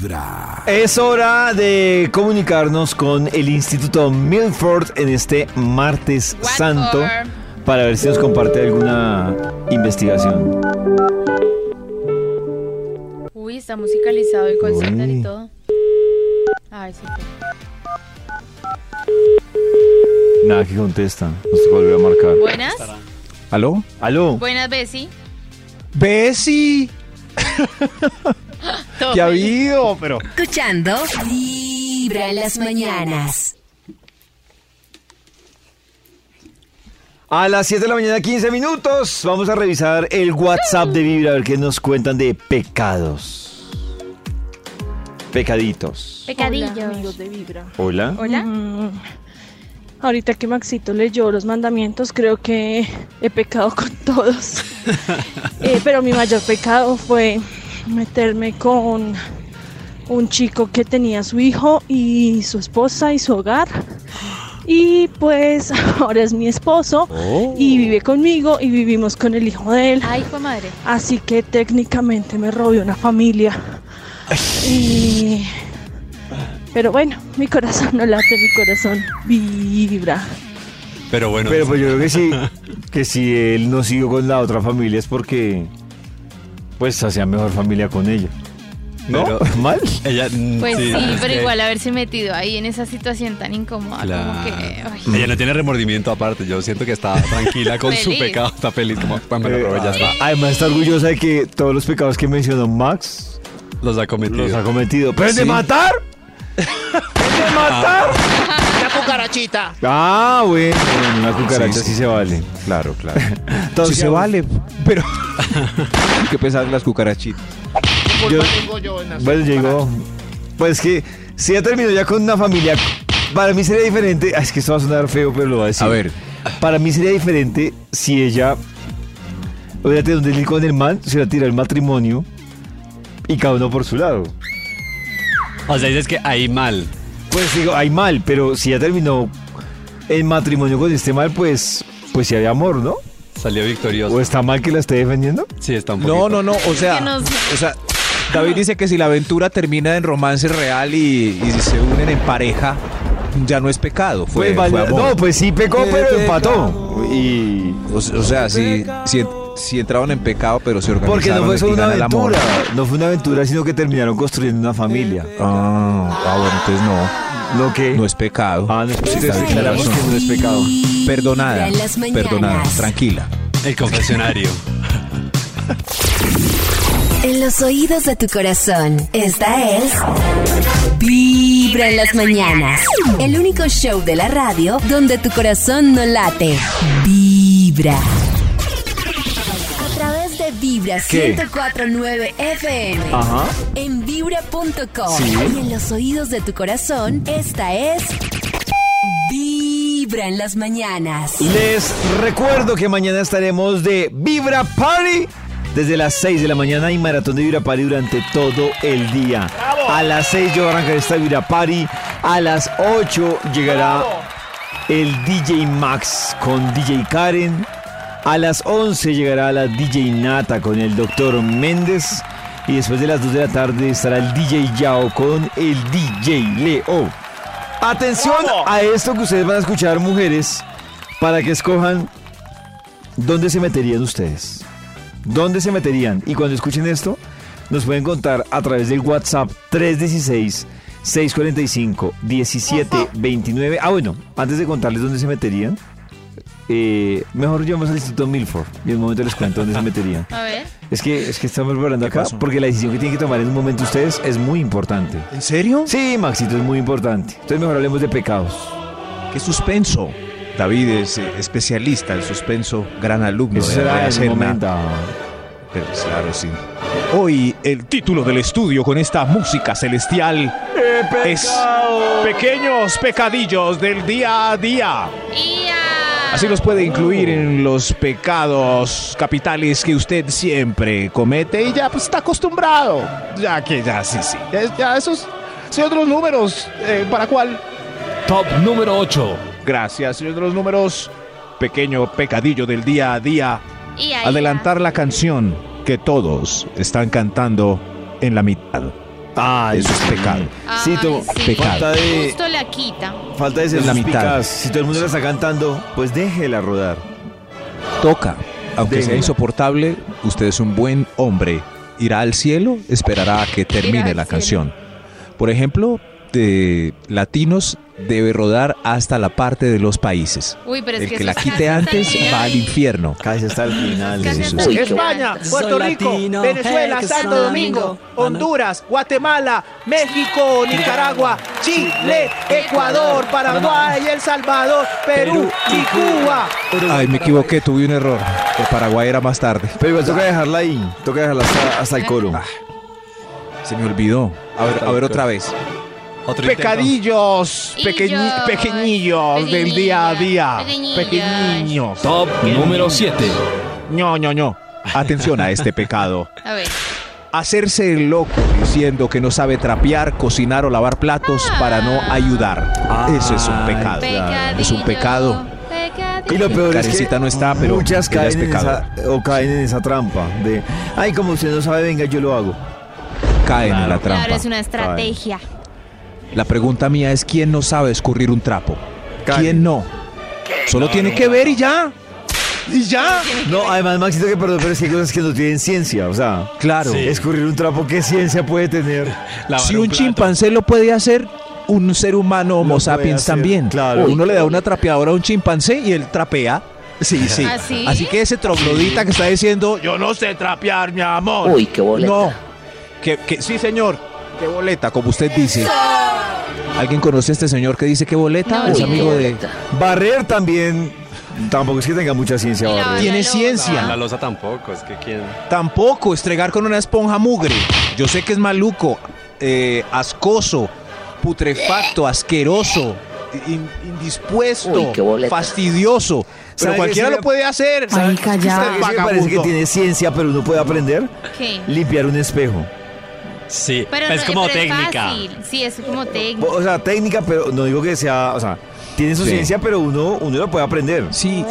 Vibra. Es hora de comunicarnos con el Instituto Milford en este martes What santo for? para ver si nos comparte alguna investigación. Uy, está musicalizado el call center y todo. Ay, sí. Nada que contesta. Nos toca volver a marcar. Buenas. ¿Aló? ¿Aló? Buenas, Bessie. ¡Bessie! Todo ¿Qué ha habido? Pero. Escuchando Vibra en las mañanas. A las 7 de la mañana, 15 minutos, vamos a revisar el WhatsApp de Vibra a ver qué nos cuentan de pecados. Pecaditos. Hola, amigos Pecadillos. de Vibra. Hola. Hola. Mm, ahorita que Maxito leyó los mandamientos, creo que he pecado con todos. Eh, pero mi mayor pecado fue meterme con un chico que tenía su hijo y su esposa y su hogar. Y pues ahora es mi esposo y vive conmigo y vivimos con el hijo de él. Ay, fue madre. Así que técnicamente me robé una familia. Y- Pero bueno, mi corazón no late, mi corazón vibra. Pero bueno, Pero pues yo creo que sí, que si él no siguió con la otra familia es porque pues hacía mejor familia con ella. ¿No? Pero- ¿Mal? ella. mm, Pues sí, pero que igual haberse metido ahí en esa situación tan incómoda, Claro. como que. ay. Ella no tiene remordimiento aparte. Yo siento que está tranquila con su pecado. Está feliz como, pues Eh, ya está. Además está orgullosa de que todos los pecados que mencionó Max Los ha cometido. los ha cometido. ¿Pero el de Sí. matar? ¿El de matar? ¡La cucarachita! Ah, bueno, bueno, una cucaracha sí, Sí, sí. se vale. Claro, claro. Entonces, sí se vale, pero. ¿Qué pensar las cucarachitas? Yo, bueno, llegó. Pues que si ya terminó ya con una familia, para mí sería diferente. ah, Es que esto va a sonar feo, pero lo voy a decir. A ver. Para mí sería diferente si ella hubiera tenido un deal con el man, se hubiera tirado el matrimonio y cada uno por su lado. O sea, dices que ahí mal. Pues digo, hay mal, pero si ya terminó el matrimonio con este mal, pues, pues si había amor, ¿no? Salió victorioso. ¿O está mal que la esté defendiendo? sí, está un poquito. No, no, no. O sea, nos- o sea, David dice que si la aventura termina en romance real y, y se unen en pareja, ya no es pecado. Fue, Pues, fue vale- amor. no, pues sí pecó, pero empató. Y O, o sea, si, si, si entraron en pecado, pero se organizaron. Porque no fue solo una aventura, no fue una aventura, sino que terminaron construyendo una familia. Ah, ah, bueno, entonces no. ¿No que? No es pecado. Ah, no, Sí, declaramos que no es pecado. Perdonada. Vibra en las mañanas. Perdonada. Tranquila. El confesionario. En los oídos de tu corazón, esta es Vibra en las mañanas. El único show de la radio donde tu corazón no late. Vibra. Vibra ¿Qué? 1049 FM. Ajá. En vibra.com. Sí. Y en los oídos de tu corazón, esta es Vibra en las mañanas. Les recuerdo que mañana estaremos de Vibra Party. Desde las 6 de la mañana y maratón de Vibra Party durante todo el día. A las 6 yo arrancaré esta Vibra Party. A las 8 llegará el DJ Max con DJ Karen. A las 11 llegará la DJ Nata con el Dr. Méndez. Y después de las 2 de la tarde estará el DJ Yao con el DJ Leo. Atención a esto que ustedes van a escuchar, mujeres, para que escojan dónde se meterían ustedes. ¿Dónde se meterían? Y cuando escuchen esto, nos pueden contar a través del WhatsApp 316-645-1729. Ah, bueno, antes de contarles dónde se meterían, eh, mejor llevamos al Instituto Milford y en un momento les cuento dónde se meterían. A ver. Es que, es que estamos preparando acá pasó? porque la decisión que tienen que tomar en un momento ustedes es muy importante. ¿En serio? Sí, Maxito, es muy importante. Entonces mejor hablemos de pecados. ¿Qué suspenso? David es eh, especialista en suspenso, gran alumno Eso de será Serna. momento. Pero claro, sí. Hoy el título del estudio con esta música celestial es Pequeños Pecadillos del Día a Día. ¡Ia! Así los puede incluir en los pecados capitales que usted siempre comete y ya pues está acostumbrado. Ya que ya, sí, sí. Ya, ya esos, señor de los números, eh, ¿para cuál? Top número 8. Gracias, señor de los números. Pequeño pecadillo del día a día. Adelantar la canción que todos están cantando en la mitad. Ay, Eso es pecado. Ay, sí. pecado. falta de, Justo la quita. falta de ser La mitad. Si todo el mundo la está cantando, pues déjela rodar. Toca. Aunque sea insoportable, usted es un buen hombre. Irá al cielo, esperará a que termine la cielo. canción. Por ejemplo, de latinos debe rodar hasta la parte de los países. Uy, pero es El que que la es quite antes va al infierno. Casi hasta el final. Hasta el España. Puerto Rico, latino, Venezuela, Santo Domingo, amigo. Honduras, Guatemala, México, Nicaragua, Chile, Ecuador, Paraguay, El Salvador, Perú y Cuba. Ay, me equivoqué, tuve un error. El Paraguay era más tarde. Pero igual toca dejarla ahí. Toca dejarla hasta, hasta el coro. Se me olvidó. A ver, a ver otra vez. Otro. Pecadillos, pequeñi- Illos, pequeñillos del día a día. pequeñillos. Pequeñillos. Top número 7. ño, ño, ño. Atención a este pecado. A ver. Hacerse el loco diciendo que no sabe trapear, cocinar o lavar platos para no ayudar. Eso es un pecado. Pecadillo. Es un pecado. Y lo peor es que no está, pero muchas caen en, pecado. esa, o caen en esa trampa de, ay, como usted no sabe, venga, yo lo hago. Caen en la trampa. Claro, es una estrategia. La pregunta mía es ¿quién no sabe escurrir un trapo? ¿Quién no? Solo tiene que ver y ya. Y ya. No, además, Maxito, que perdón, pero es que hay cosas que no tienen ciencia. O sea, Claro. Sí. escurrir un trapo, ¿qué ciencia puede tener? Lavar Si un chimpancé lo puede hacer, un ser humano Homo sapiens hacer, también. claro. Uno le da una trapeadora a un chimpancé y él trapea. Sí, sí. ¿Ah, sí? Así que ese troglodita que está diciendo, yo no sé trapear, mi amor. Uy, qué boleta. No. Que, que- sí, señor. Qué boleta, como usted dice. ¿Alguien conoce a este señor que dice qué boleta? No, es amigo de... Barrer también, tampoco es que tenga mucha ciencia barrer. Tiene ciencia. La losa tampoco, es que quién. Tampoco estregar con una esponja mugre. Yo sé que es maluco, eh, ascoso, putrefacto, asqueroso, in- indispuesto, Uy, fastidioso. Pero ¿Sabe cualquiera lo puede hacer. Marica, ya. ¿Sabe qué sí me parece que tiene ciencia, pero uno puede aprender? ¿Qué? Limpiar un espejo. Sí, Pero es no- como pero técnica. Sí, es como técnica. O sea, técnica, pero no digo que sea, o sea, tiene su Sí. ciencia, pero uno, uno lo puede aprender. Sí,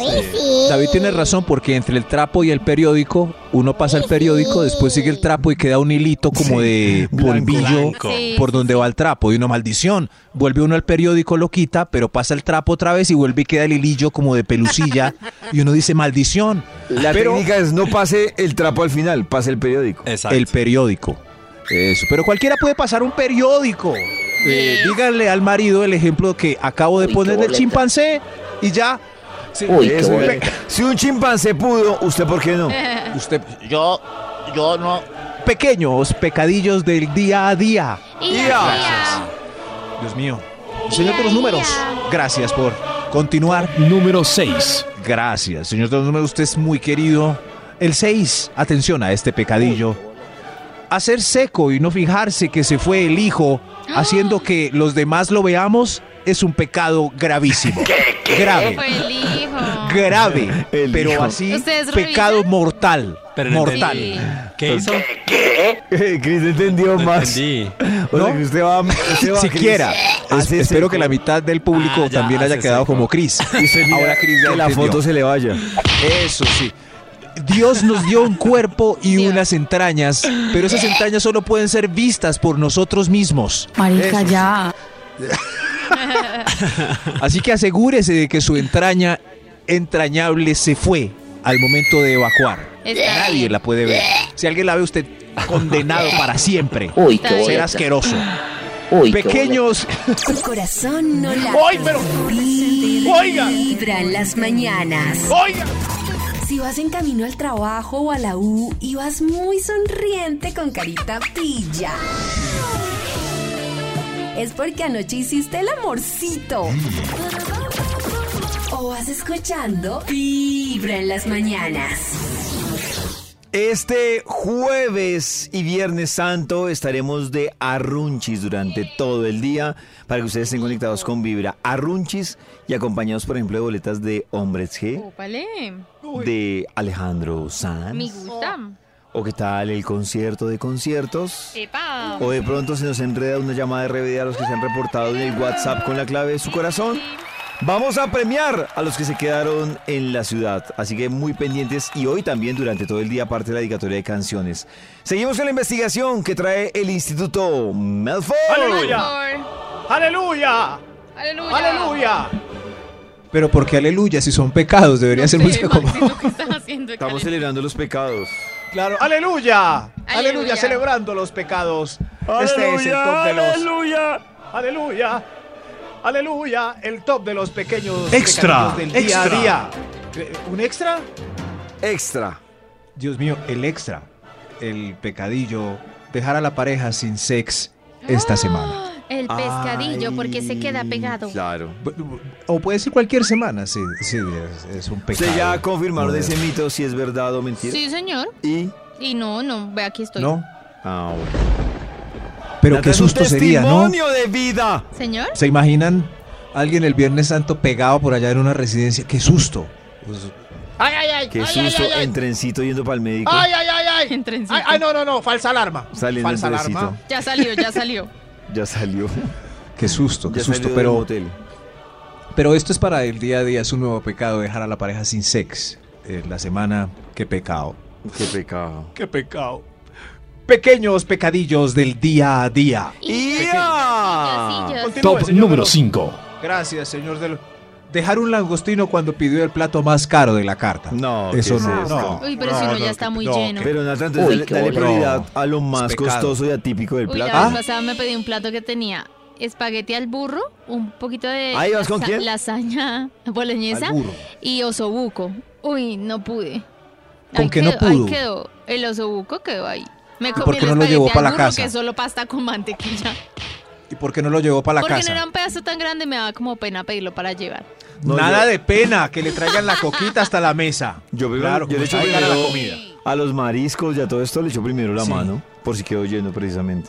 David tiene razón porque entre el trapo y el periódico, uno pasa el periódico, después sigue el trapo y queda un hilito como Sí, de polvillo Blanco. Sí, por sí, donde va el trapo y una maldición. Vuelve uno al periódico, lo quita, pero pasa el trapo otra vez y vuelve y queda el hilillo como de pelusilla y uno dice maldición. La Pero- técnica es no pase el trapo al final, pase el periódico. Exacto. El periódico. Eso. Pero cualquiera puede pasar un periódico. Eh, díganle al marido el ejemplo que acabo de Uy, poner del chimpancé y ya. Sí, Uy, qué Eso, boleta. si un chimpancé pudo, ¿usted por qué no? Usted, Yo, yo no. pequeños pecadillos del día a día. Dios mío. Señor de los números, gracias por continuar. Número 6. Gracias, señor de los números, usted es muy querido. El 6, atención a este pecadillo. Hacer seco y no fijarse que se fue el hijo, haciendo que los demás lo veamos, es un pecado gravísimo. Grave. Fue el hijo. Grave. El pero hijo. así, ¿Ustedes pecado revisan? mortal. Pero mortal. entendí. ¿Qué hizo? Chris entendió No más. entendí. O sea, ¿No? que usted va, usted va, Siquiera. Es- espero seco. que la mitad del público Ah, ya, también haya quedado seco. como Chris. Y usted mira Ahora Chris ya que la entendió. foto se le vaya. Eso sí. Dios nos dio un cuerpo y Dios. unas entrañas, pero esas entrañas solo pueden ser vistas por nosotros mismos. Marica, ya. Así que asegúrese de que su entraña entrañable se fue al momento de evacuar. Está Nadie bien. la puede ver. Si alguien la ve, usted condenado para siempre. Uy, qué bien. Ser boleta. asqueroso. Uy, qué Pequeños, Tu corazón no late. ¡Ay, pero- Oiga. Vibra en las mañanas. Oiga. Si vas en camino al trabajo o a la U y vas muy sonriente con carita pilla. Es porque anoche hiciste el amorcito. O vas escuchando Vibra en las mañanas. Este jueves y viernes santo estaremos de arrunchis durante todo el día para que ustedes estén conectados con Vibra. Arrunchis y acompañados, por ejemplo, de boletas de Hombres G, de Alejandro Sanz. Me gusta. O qué tal el concierto de conciertos. Epa. O de pronto se nos enreda una llamada de RBD a los que se han reportado en el WhatsApp con la clave de su corazón. Vamos a premiar a los que se quedaron en la ciudad, así que muy pendientes y hoy también durante todo el día parte de la dedicatoria de canciones. Seguimos con la investigación que trae el Instituto Melford. ¡Aleluya! ¡Aleluya! Aleluya. ¡Aleluya! Pero porque aleluya, si son pecados, debería ser música como... Maxito, ¿qué estás haciendo? Estamos celebrando los pecados. Claro, aleluya. aleluya. Aleluya. celebrando los pecados. este es el top de los. ¡Aleluya! Aleluya. Aleluya, el top de los pequeños Extra, del día a extra. día. Eh, ¿Un extra? Extra. Dios mío, el extra. El pecadillo. Dejar a la pareja sin sex esta semana. El pescadillo, porque se queda pegado. Claro. O puede ser cualquier semana, sí, sí, es, es un pecado. ¿Usted ya confirmaron moderno. ese mito si es verdad o mentira? Sí, señor. Y. Y no, no, ve aquí estoy. ¿No? Ah, bueno. Pero qué susto sería, ¿no? testimonio de vida! Señor. ¿Se imaginan alguien el Viernes Santo pegado por allá en una residencia? ¡Qué susto! Pues, Ay, ay, ay. Qué ay, susto ay, ay, ay. en trencito yendo para el médico. Ay, ay, ay, ay. En trencito. Ay, ay, no, no, no. Falsa alarma. Saliendo en Falsa trencito. alarma. Ya salió, ya salió. Ya salió. qué susto, qué Ya susto. salió del Pero, motel. pero esto es para el día a día, es un nuevo pecado dejar a la pareja sin sex. Eh, la semana, qué pecado. Qué pecado. ¡Qué pecado! Pequeños pecadillos del día a día. Top señor número Veloz. 5. Gracias, señor del... Dejar un langostino cuando pidió el plato más caro de la carta. No, eso ¿qué es no, no. Uy, pero si uno ya está muy lleno. Pero Nata, entonces Uy, dale, dale prioridad a lo más costoso y atípico del Uy, la plato. vez pasada me pedí un plato que tenía espagueti al burro, un poquito de Ahí vas con quién? lasaña boloñesa y osobuco. Uy, no pude. ¿Con Ahí qué no quedó- Ahí pudo? quedó. El osobuco quedó ahí. Me por comí qué no lo llevó al pa' la casa? que solo pasta con mantequilla. ¿Y por qué no lo llevó para la Porque casa? no era un pedazo tan grande, me daba como pena pedirlo para llevar. No, Nada yo- de pena, que le traigan la coquita hasta la mesa. Yo, primero- Claro, yo le como echo está cara la primero comida. a los mariscos y a todo esto le echo primero la Sí. mano, por si quedó lleno precisamente.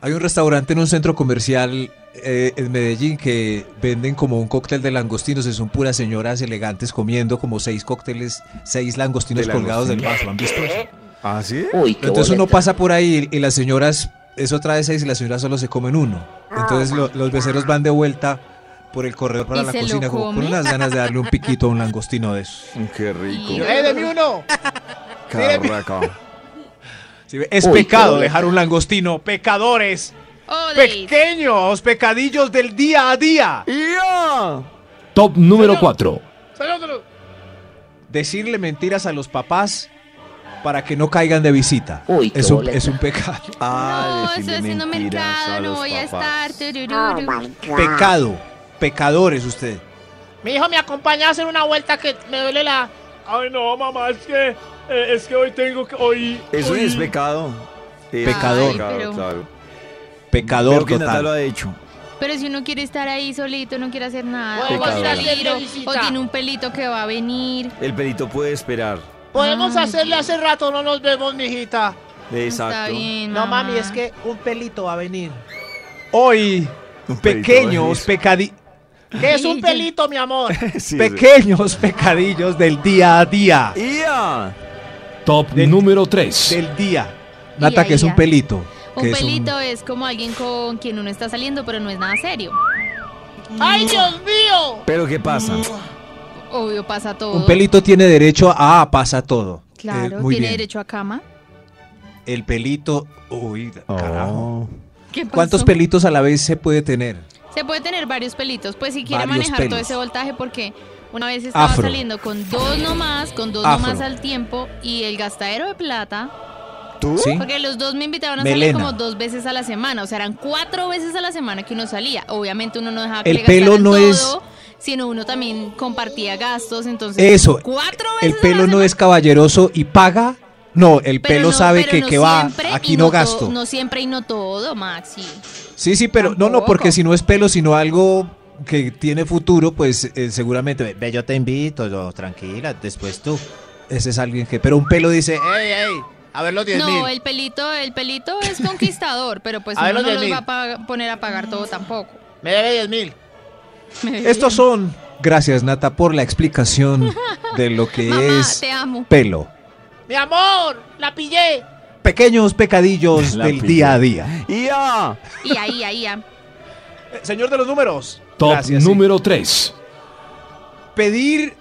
Hay un restaurante en un centro comercial eh, en Medellín que venden como un cóctel de langostinos. y Son puras señoras elegantes comiendo como seis cócteles, seis langostinos ¿De colgados del langostino? vaso. ¿Han visto eso? ¿Ah, sí? Uy, qué Entonces uno pasa por ahí y las señoras, eso trae seis y las señoras solo se comen uno. Entonces lo- los becerros van de vuelta por el corredor para ¿Y la cocina como con unas ganas de darle un piquito a un langostino de esos. Qué rico. Y- ¡Eh, deme uno! Carraca. ¿Sí? Es Uy, pecado dejar un langostino. Pecadores. Oh. Pequeños pecadillos del día a día. ¡Ya! Top número 4. Señor de los- Decirle mentiras a los papás para que no caigan de visita. Uy, es, un, es un pecado. Ah, no, haciendo mentiras a mercado, no voy a estar. turururu. Pecado. Pecadores usted. Mi hijo me acompaña a hacer una vuelta que me duele la. Ay, no, mamá, es que, eh, es que hoy tengo que, hoy... Eso hoy- es pecado. Es Pecador. pecado, Ay, pero- claro. Pecador que Nata lo total. ha hecho. Pero si uno quiere estar ahí solito, no quiere hacer nada, o o tiene un pelito que va a venir. El pelito puede esperar. Podemos Ay, hacerle hace rato, no nos vemos, mijita. Exacto. Está bien, No, mamá. mami, es que un pelito va a venir. Hoy, Un pelito pequeños va pecadi ¿Qué es un pelito, mi amor? Sí, sí. pequeños pecadillos del día a día. Top Del- número 3. Del día. Nata, que es un pelito. Un que es pelito es como alguien con quien uno está saliendo, pero no es nada serio. ¡Ay, Dios mío! Pero ¿qué pasa? Obvio pasa todo. Un pelito tiene derecho a ah, pasa todo. Claro, Eh, muy tiene bien. derecho a cama. El pelito, uy, carajo. Oh. ¿Qué pasó? ¿Cuántos pelitos a la vez se puede tener? Se puede tener varios pelitos, pues si quiere Varios manejar todo ese voltaje, porque una vez estaba Afro. saliendo con dos nomás, con dos Afro. nomás al tiempo, y el gastadero de plata, ¿Tú? ¿Sí? porque los dos me invitaban a Melena. salir como dos veces a la semana, o sea, eran cuatro veces a la semana que uno salía. Obviamente uno no dejaba que El le pelo no todo, es- sino uno también compartía gastos, entonces Eso. cuatro El veces la pelo no es caballeroso y paga. No, el Pero pelo no- sabe que, no que va, aquí no to- gasto. No siempre y no todo, Maxi. Sí, sí, pero no, no, porque si no es pelo, sino algo que tiene futuro, pues eh, seguramente, ve, yo te invito, yo, tranquila, después tú. Ese es alguien que, pero un pelo dice, ¡Ey, ey! A ver los 10 No, mil. el pelito, el pelito es conquistador, pero pues A uno los no los 10.000. va a poner a pagar todo tampoco. Me debe 10 mil. Estos son, gracias Nata por la explicación de lo que Mamá, es te amo. pelo. ¡Mi amor! ¡La pillé! Pequeños pecadillos La del pillé. día a día. Ahí, ahí, ya. Señor de los números, Top Gracias, sí. número 3. Pedir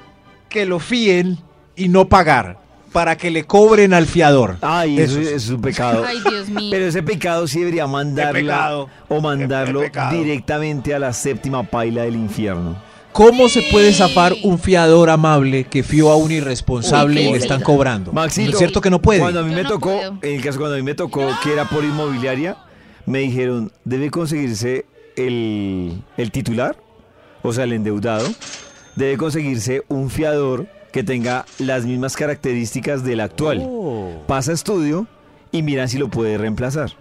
que lo fíen y no pagar para que le cobren al fiador. Ay, eso, Eso es- un pecado. Ay, Dios mío. Pero ese pecado sí debería mandarlo o mandarlo directamente a la séptima paila del infierno. ¿Cómo se puede zafar un fiador amable que fió a un irresponsable Uy, y le están cobrando? Maxito, ¿No es cierto que no puede? Cuando a mí Yo me no tocó, puedo. en el caso cuando a mí me tocó que era por inmobiliaria, me dijeron, debe conseguirse el, el titular, o sea, el endeudado, debe conseguirse un fiador que tenga las mismas características del actual. Oh. Pasa estudio y mira si lo puede reemplazar.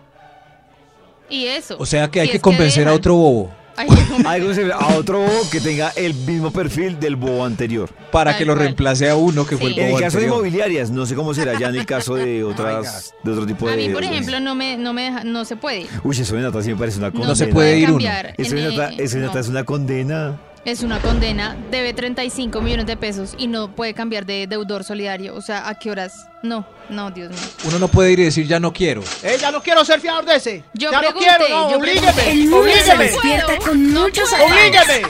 Y eso. O sea que hay que convencer a otro bobo Ay, Hay que conseguir a otro bobo que tenga el mismo perfil del bobo anterior. para que lo reemplace a uno que fue el Sí. En el bobo caso de inmobiliarias, no sé cómo será ya en el caso de otras, de otro tipo de. a mí, por ejemplo, no me, no me deja- no se puede. Uy, eso de Nata sí me parece una condena. No se puede ir uno. Eso de Nata, eso de Nata no. es una condena. Es una condena, debe 35 millones de pesos y no puede cambiar de deudor solidario. O sea, ¿a qué horas? No, no, Dios mío. Uno no puede ir y decir ya no quiero. Eh, ya no quiero ser fiador de ese. Yo ya no quiero, no, yo oblígueme. El lunes se despierta con no muchos puedo. Oblígueme.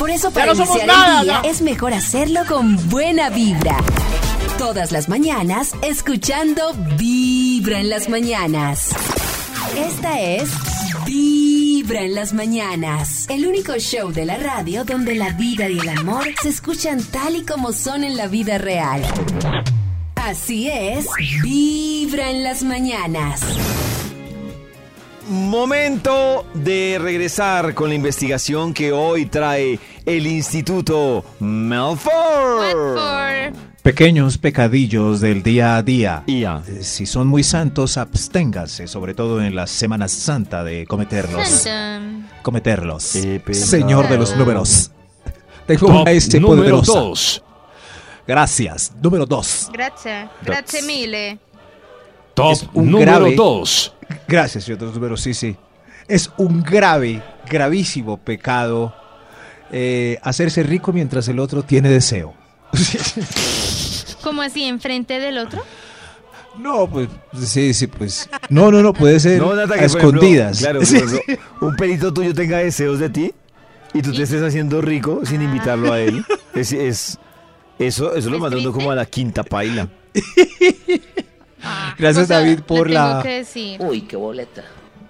Por eso Ya para no somos iniciar nada, el día ya. es mejor hacerlo con buena vibra. Todas las mañanas escuchando Vibra en las mañanas. Esta es Vibra en las mañanas, el único show de la radio donde la vida y el amor se escuchan tal y como son en la vida real. Así es, Vibra en las mañanas. Momento de regresar con la investigación que hoy trae el Instituto Melford. What Pequeños pecadillos del día a día. Eh, Si son muy santos, absténgase, sobre todo en la Semana Santa, de cometerlos. Cometerlos. Señor de los números. Tengo Top una este número poderosa. 2. Gracias. Número dos. Grazie, grazie mille. Top Es un número grave- 2. Gracias, señor de los números. Sí, sí. Es un grave, gravísimo pecado eh, hacerse rico mientras el otro tiene deseo. ¿Cómo así, enfrente del otro? No, pues sí, sí, pues. No, no, no, puede ser No, Nata, a por ejemplo, escondidas. claro, Sí, un pelito tuyo tenga deseos de ti y tú te estés haciendo rico sin invitarlo a él. Es, es- eso, eso lo ¿Es manda uno triste? como a la quinta paila. Gracias, David, por la- Tengo que decir. Uy, qué boleta.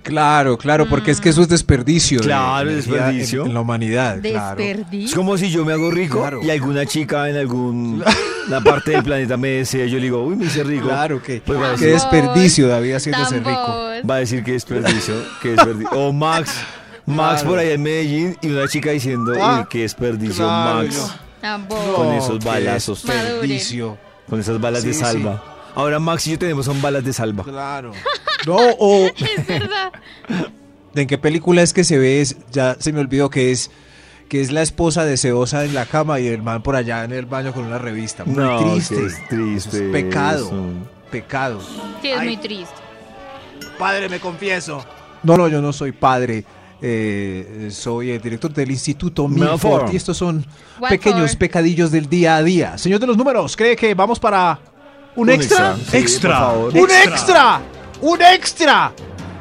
Claro, claro, porque es que eso es desperdicio. de Claro, energía desperdicio. En, en la humanidad, claro. Es como si yo me hago rico Claro. y alguna chica en alguna parte del planeta me desea, yo le digo, uy, me hice rico. Claro que. Pues va a qué decir, desperdicio, David, haciéndose rico. Va a decir que desperdicio, que desperdicio. O Max, Max Claro. por allá en Medellín y una chica diciendo, Ah, uy, qué desperdicio, claro, Max. Con esos balazos. Desperdicio. Con esas balas de Sí, salva. Ahora Max y yo tenemos son balas de salva. Claro. No, o. Es verdad. ¿En qué película es que se ve? Es, ya se me olvidó que es que es la esposa deseosa en la cama y el man por allá en el baño con una revista. Muy No, triste. es triste Es pecado. eso. Pecado. Sí, es Ay. muy triste. Padre, me confieso. No, no, yo no soy padre. eh, soy el director del Instituto Milford. Y estos son What pequeños for? pecadillos del día a día. Señor de los números, ¿cree que vamos para un, Un extra? extra. Sí. ¡Un extra! ¡Un extra!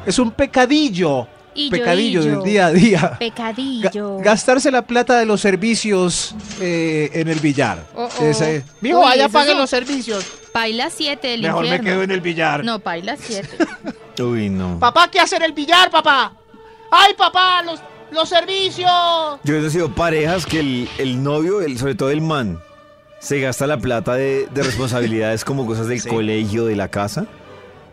Es un pecadillo. Y yo, pecadillo y yo. del día a día. Ga- Pecadillo. gastarse la plata de los servicios eh, en el billar. Oh, oh. Ese- Mijo, Uy, vaya, esos paguen son- los servicios. Paila 7 del Mejor me quedo en el billar. No, paila 7. Uy, no. Papá, ¿qué hacer el billar, papá? ¡Ay, papá! ¡Los, los servicios! Yo he conocido parejas que el, el novio, el, sobre todo el man, se gasta la plata de, de responsabilidades como cosas del Sí. colegio, de la casa,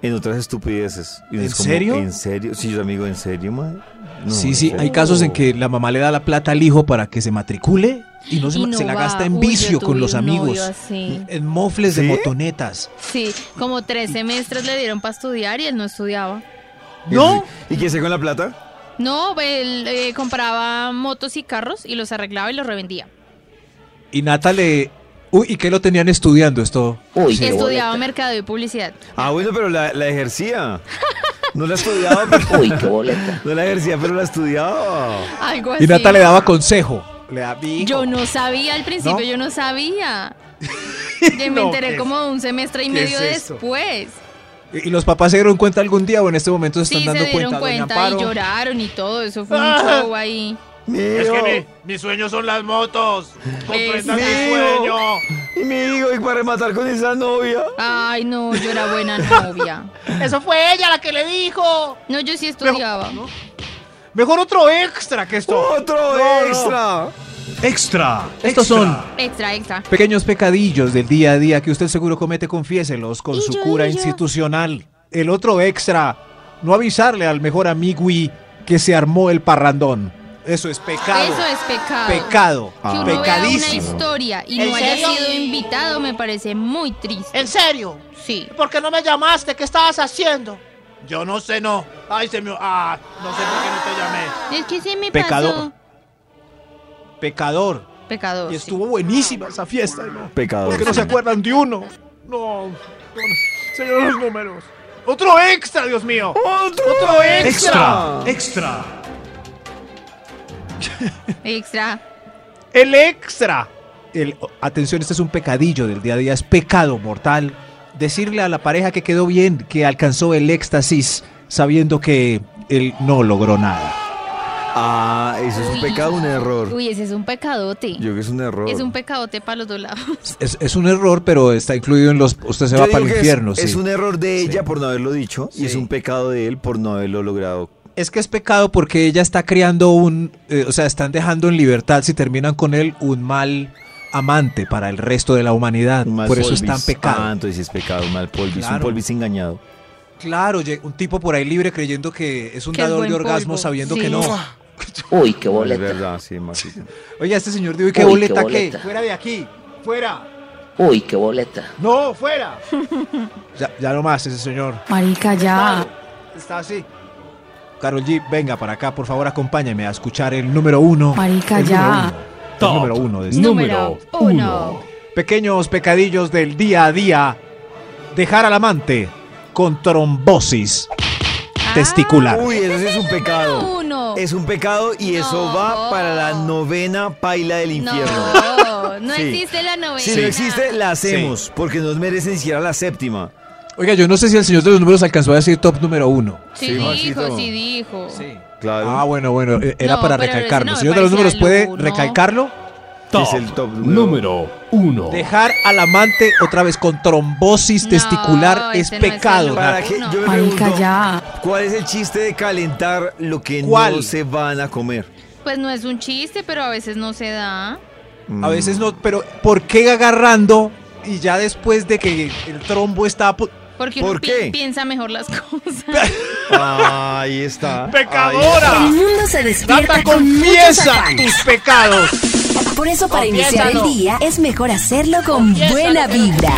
en otras estupideces. Y ¿En es como, serio? ¿En serio? Sí, yo amigo, ¿en serio, man? No, sí, sí, hay casos en que la mamá le da la plata al hijo para que se matricule y no se, Y no se la va. gasta en Uy, vicio con los amigos. En mofles de motonetas. Sí, como tres semestres le dieron para estudiar y él no estudiaba. ¿No? ¿Y qué hace con la plata? No, él eh, compraba motos y carros y los arreglaba y los revendía. Y Nata le... Uy, ¿y qué lo tenían estudiando esto? Uy, qué Estudiaba mercado y publicidad. Ah, bueno, pero la, la ejercía. No la estudiaba, pero... Uy, qué boleta. No la ejercía, pero la estudiaba. Algo así. Y Nata le daba consejo. Yo no sabía al principio, ¿No? yo no sabía. Que me No, enteré ¿qué- como un semestre y medio es después. ¿Y y los papás se dieron cuenta algún día o en este momento se están Sí, dando se dieron cuenta? Cuenta y lloraron y todo. Eso fue un Ah. show ahí. Es Mijo, que mi- mis sueños son las motos. Comprendan mi sueño. y mi hijo, y para rematar con esa novia. Ay, no, yo era buena novia. Eso fue ella la que le dijo. No, yo sí estudiaba. Mejor otro extra que esto. ¡Otro No, no. extra! Extra. Estos son Extra, extra. pequeños pecadillos del día a día que usted seguro comete, confiéselos con Y su yo, cura institucional. El otro extra, no avisarle al mejor amigui que se armó el parrandón. Eso es pecado. Eso es pecado. Pecado. Que uno vea una Pecadísimo. historia y ¿En no haya serio? sido invitado me parece muy triste. ¿En serio? Sí. ¿Por qué no me llamaste? ¿Qué estabas haciendo? Yo no sé, no. Ay, se me. Ah, no sé por qué no te llamé. Es que se me Pecador. pasó. Pecador. Pecador. Y sí. estuvo buenísima esa fiesta. ¿no? Pecador. ¿Por qué no se acuerdan de uno? No. no, no. Señor, los números. Otro extra, Dios mío. ¡Otro extra! Extra. Extra. El extra. El, atención, este es un pecadillo del día a día. Es pecado mortal. Decirle a la pareja que quedó bien, que alcanzó el éxtasis, sabiendo que él no logró nada. Ah, eso es un pecado, un error. Uy, ese es un pecadote. Yo creo que es un error. Es un pecadote para los dos lados. Es, es un error, pero está incluido en los. Usted se Yo va para el es- infierno. Es, un error de Sí. ella por no haberlo dicho y es un pecado de él por no haberlo logrado. Es que es pecado porque ella está creando un, eh, o sea, están dejando en libertad si terminan con él un mal amante para el resto de la humanidad. Un mal Por eso está en pecado. Ah, entonces es pecado, un mal polvis, un Claro. polvis engañado. Claro, un tipo por ahí libre creyendo que es un es dador de orgasmo polvo. sabiendo Sí. que no. Uy, qué Es boleta. verdad, sí. Oye, este señor dijo, ¿y qué Uy, boleta qué qué? boleta. Fuera de aquí, fuera. Uy, qué boleta. No, fuera. ya, ya no más ese señor. Marica, ya. Está así. Carol G, venga para acá, por favor, acompáñame a escuchar el número uno. Marica, El ya. número uno. El número uno de este. Número uno. Pequeños pecadillos del día a día. Dejar al amante con trombosis testicular. Uy, eso sí es un pecado. Uno. Es un pecado y eso No. va para la novena paila del infierno. No, no Sí. existe la novena. Si no existe, la hacemos, porque nos merece ni siquiera la séptima. Oiga, yo no sé si el señor de los números alcanzó a decir top número uno. Sí, Sí, dijo, Maxito. sí dijo. Claro. Ah, bueno, bueno, eh, era No, para pero recalcarlo. no me señor de los números, parecía ¿puede recalcarlo? Top es el top número- uno. Dejar al amante otra vez con trombosis No, testicular es ese no es el pecado. Para que yo me Marica, pregunto, ya. ¿cuál es el chiste de calentar lo que ¿Cuál? no se van a comer? Pues no es un chiste, pero a veces no se da. A veces no, pero ¿por qué agarrando y ya después de que el trombo está... a pu- Porque uno ¿Por pi- qué? piensa mejor las cosas. Ahí está. ¡Pecadora! El mundo se despierta Nata, con confiesa tus pecados. Por eso para iniciar el día es mejor hacerlo con Confiésalo, buena vibra.